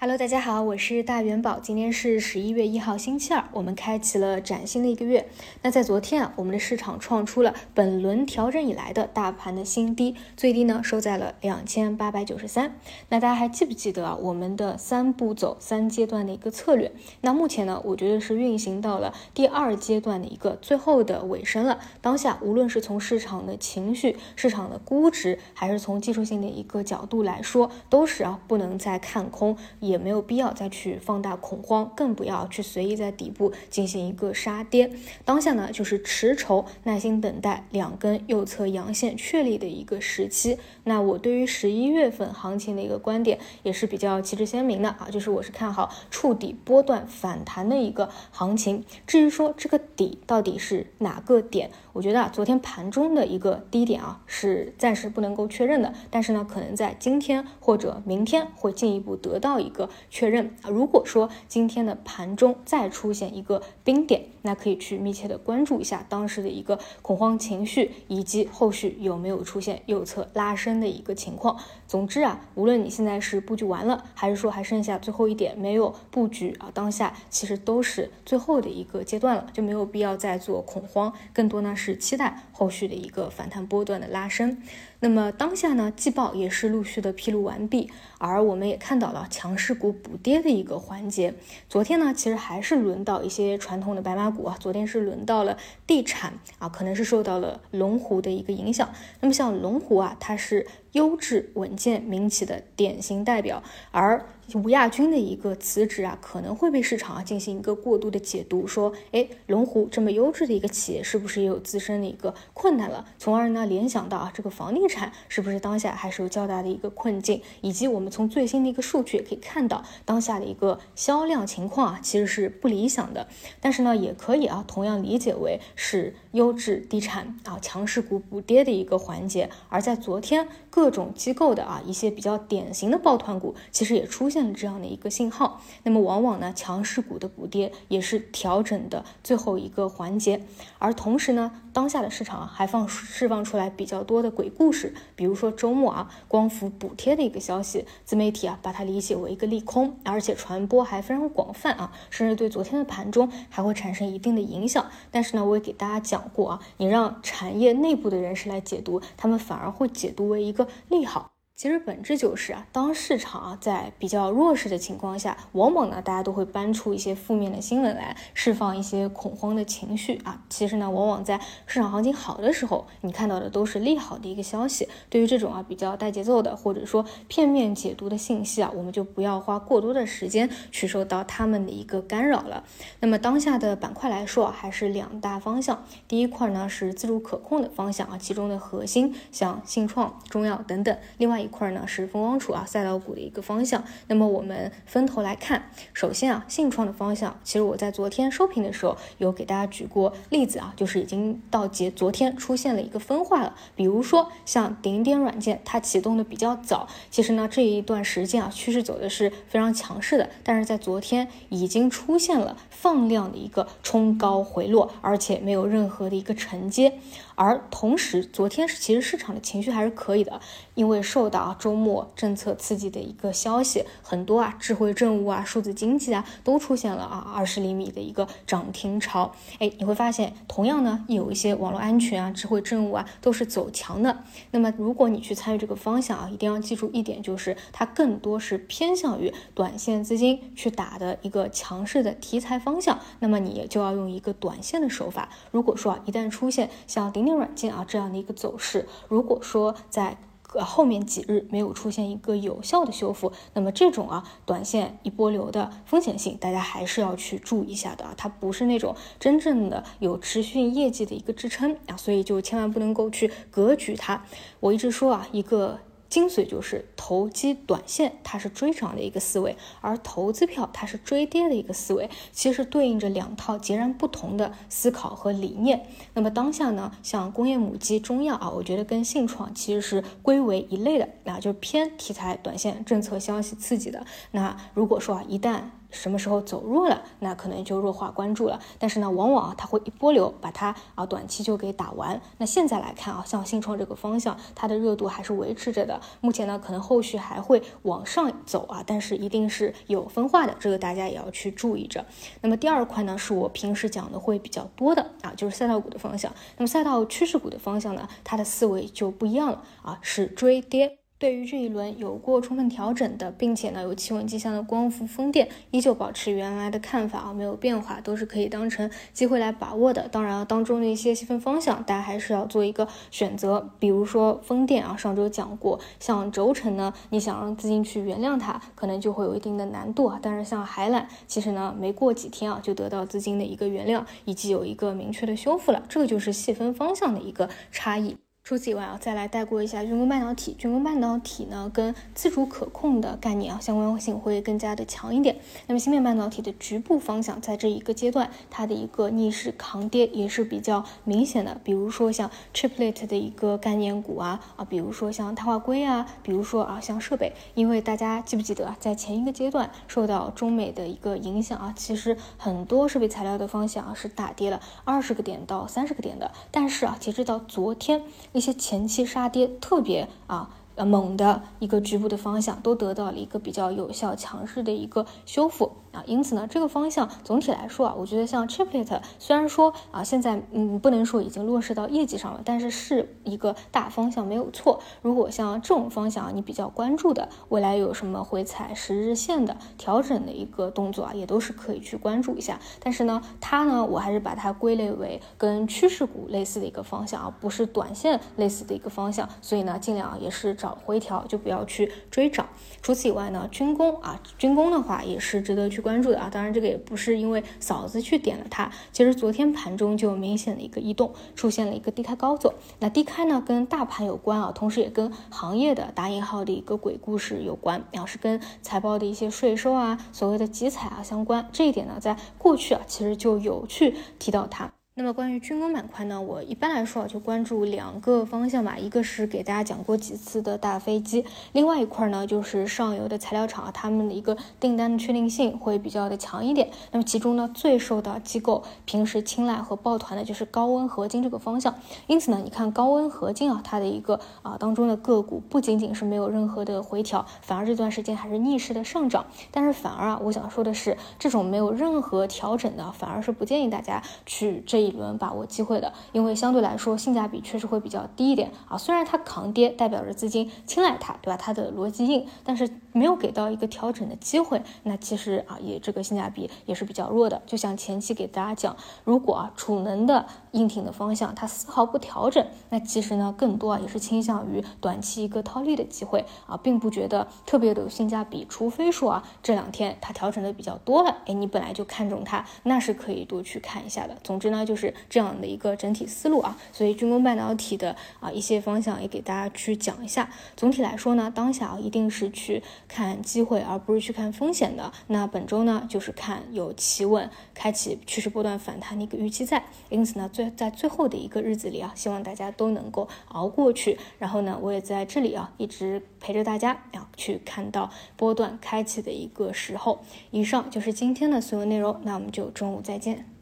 Hello，大家好，我是大元宝。今天是十一月一号，星期二，我们开启了崭新的一个月。那在昨天啊，我们的市场创出了本轮调整以来的大盘的新低，最低呢收在了两千八百九十三。那大家还记不记得啊？我们的三步走、三阶段的一个策略？那目前呢，我觉得是运行到了第二阶段的一个最后的尾声了。当下无论是从市场的情绪、市场的估值，还是从技术性的一个角度来说，都是啊不能再看空。也没有必要再去放大恐慌，更不要去随意在底部进行一个杀跌。当下呢，就是持筹、耐心等待两根右侧阳线确立的一个时期。那我对于十一月份行情的一个观点也是比较旗帜鲜明的啊，就是我是看好触底波段反弹的一个行情。至于说这个底到底是哪个点，我觉得啊，昨天盘中的一个低点啊是暂时不能够确认的，但是呢，可能在今天或者明天会进一步得到一个。个确认啊，如果说今天的盘中再出现一个冰点，那可以去密切的关注一下当时的一个恐慌情绪，以及后续有没有出现右侧拉升的一个情况。总之啊，无论你现在是布局完了，还是说还剩下最后一点没有布局啊，当下其实都是最后的一个阶段了，就没有必要再做恐慌，更多呢是期待后续的一个反弹波段的拉升。那么当下呢，季报也是陆续的披露完毕，而我们也看到了强势股补跌的一个环节。昨天呢，其实还是轮到一些传统的白马股啊，昨天是轮到了地产啊，可能是受到了龙湖的一个影响。那么像龙湖啊，它是。优质稳健民企的典型代表，而吴亚军的一个辞职啊，可能会被市场啊进行一个过度的解读，说，哎，龙湖这么优质的一个企业，是不是也有自身的一个困难了？从而呢联想到啊，这个房地产是不是当下还是有较大的一个困境？以及我们从最新的一个数据也可以看到，当下的一个销量情况啊，其实是不理想的。但是呢，也可以啊，同样理解为是优质地产啊强势股补跌的一个环节。而在昨天。各各种机构的啊一些比较典型的抱团股，其实也出现了这样的一个信号。那么往往呢，强势股的补跌也是调整的最后一个环节。而同时呢，当下的市场啊还放释放出来比较多的鬼故事，比如说周末啊，光伏补贴的一个消息，自媒体啊把它理解为一个利空，而且传播还非常广泛啊，甚至对昨天的盘中还会产生一定的影响。但是呢，我也给大家讲过啊，你让产业内部的人士来解读，他们反而会解读为一个。利好。其实本质就是啊，当市场啊在比较弱势的情况下，往往呢大家都会搬出一些负面的新闻来释放一些恐慌的情绪啊。其实呢，往往在市场行情好的时候，你看到的都是利好的一个消息。对于这种啊比较带节奏的或者说片面解读的信息啊，我们就不要花过多的时间去受到他们的一个干扰了。那么当下的板块来说，还是两大方向。第一块呢是自主可控的方向啊，其中的核心像信创、中药等等。另外一块呢是风光储啊赛道股的一个方向，那么我们分头来看，首先啊信创的方向，其实我在昨天收评的时候有给大家举过例子啊，就是已经到节昨天出现了一个分化了，比如说像顶点软件，它启动的比较早，其实呢这一段时间啊趋势走的是非常强势的，但是在昨天已经出现了放量的一个冲高回落，而且没有任何的一个承接，而同时昨天是其实市场的情绪还是可以的，因为受到，周末政策刺激的一个消息很多啊，智慧政务啊，数字经济啊，都出现了啊二十厘米的一个涨停潮。哎，你会发现，同样呢，有一些网络安全啊，智慧政务啊，都是走强的。那么，如果你去参与这个方向啊，一定要记住一点，就是它更多是偏向于短线资金去打的一个强势的题材方向。那么，你就要用一个短线的手法。如果说啊，一旦出现像顶软件啊这样的一个走势，如果说在呃，后面几日没有出现一个有效的修复，那么这种啊短线一波流的风险性，大家还是要去注意一下的啊，它不是那种真正的有持续业绩的一个支撑啊，所以就千万不能够去格局它。我一直说啊，一个。精髓就是投机短线，它是追涨的一个思维，而投资票它是追跌的一个思维，其实对应着两套截然不同的思考和理念。那么当下呢，像工业母机、中药啊，我觉得跟信创其实是归为一类的，那就是偏题材、短线、政策消息刺激的。那如果说啊，一旦什么时候走弱了，那可能就弱化关注了。但是呢，往往啊它会一波流把它啊短期就给打完。那现在来看啊，像信创这个方向，它的热度还是维持着的。目前呢，可能后续还会往上走啊，但是一定是有分化的，这个大家也要去注意着。那么第二块呢，是我平时讲的会比较多的啊，就是赛道股的方向。那么赛道趋势股的方向呢，它的思维就不一样了啊，是追跌。对于这一轮有过充分调整的，并且呢有企稳迹象的光伏、风电，依旧保持原来的看法啊，没有变化，都是可以当成机会来把握的。当然，当中的一些细分方向，大家还是要做一个选择。比如说风电啊，上周讲过，像轴承呢，你想让资金去原谅它，可能就会有一定的难度啊。但是像海缆，其实呢没过几天啊，就得到资金的一个原谅，以及有一个明确的修复了，这个就是细分方向的一个差异。除此以外啊，再来带过一下军工半导体。军工半导体呢，跟自主可控的概念啊，相关性会更加的强一点。那么芯片半导体的局部方向，在这一个阶段，它的一个逆势抗跌也是比较明显的。比如说像 Chiplet 的一个概念股啊啊，比如说像碳化硅啊，比如说啊像设备，因为大家记不记得啊，在前一个阶段受到中美的一个影响啊，其实很多设备材料的方向啊是大跌了二十个点到三十个点的。但是啊，截止到昨天。一些前期杀跌特别啊。猛的一个局部的方向都得到了一个比较有效、强势的一个修复啊，因此呢，这个方向总体来说啊，我觉得像 Chiplet 虽然说啊，现在嗯不能说已经落实到业绩上了，但是是一个大方向没有错。如果像这种方向啊，你比较关注的，未来有什么回踩十日线的调整的一个动作啊，也都是可以去关注一下。但是呢，它呢，我还是把它归类为跟趋势股类似的一个方向啊，不是短线类似的一个方向，所以呢，尽量也是找。回调就不要去追涨。除此以外呢，军工啊，军工的话也是值得去关注的啊。当然，这个也不是因为嫂子去点了它，其实昨天盘中就明显的一个异动，出现了一个低开高走。那低开呢，跟大盘有关啊，同时也跟行业的打引号的一个鬼故事有关，然后是跟财报的一些税收啊，所谓的集采啊相关。这一点呢，在过去啊，其实就有去提到它。那么关于军工板块呢，我一般来说就关注两个方向吧，一个是给大家讲过几次的大飞机，另外一块呢就是上游的材料厂，他们的一个订单的确定性会比较的强一点。那么其中呢最受到机构平时青睐和抱团的就是高温合金这个方向。因此呢，你看高温合金啊，它的一个啊当中的个股不仅仅是没有任何的回调，反而这段时间还是逆势的上涨。但是反而啊，我想说的是，这种没有任何调整的，反而是不建议大家去这。一轮把握机会的，因为相对来说性价比确实会比较低一点啊。虽然它抗跌，代表着资金青睐它，对吧？它的逻辑硬，但是没有给到一个调整的机会，那其实啊也这个性价比也是比较弱的。就像前期给大家讲，如果啊储能的硬挺的方向它丝毫不调整，那其实呢更多啊也是倾向于短期一个套利的机会啊，并不觉得特别的有性价比。除非说啊这两天它调整的比较多了，哎，你本来就看中它，那是可以多去看一下的。总之呢就。是是这样的一个整体思路啊，所以军工半导体的啊一些方向也给大家去讲一下。总体来说呢，当下啊一定是去看机会，而不是去看风险的。那本周呢，就是看有企稳、开启趋势波段反弹的一个预期在。因此呢，最在最后的一个日子里啊，希望大家都能够熬过去。然后呢，我也在这里啊一直陪着大家，啊去看到波段开启的一个时候。以上就是今天的所有内容，那我们就中午再见。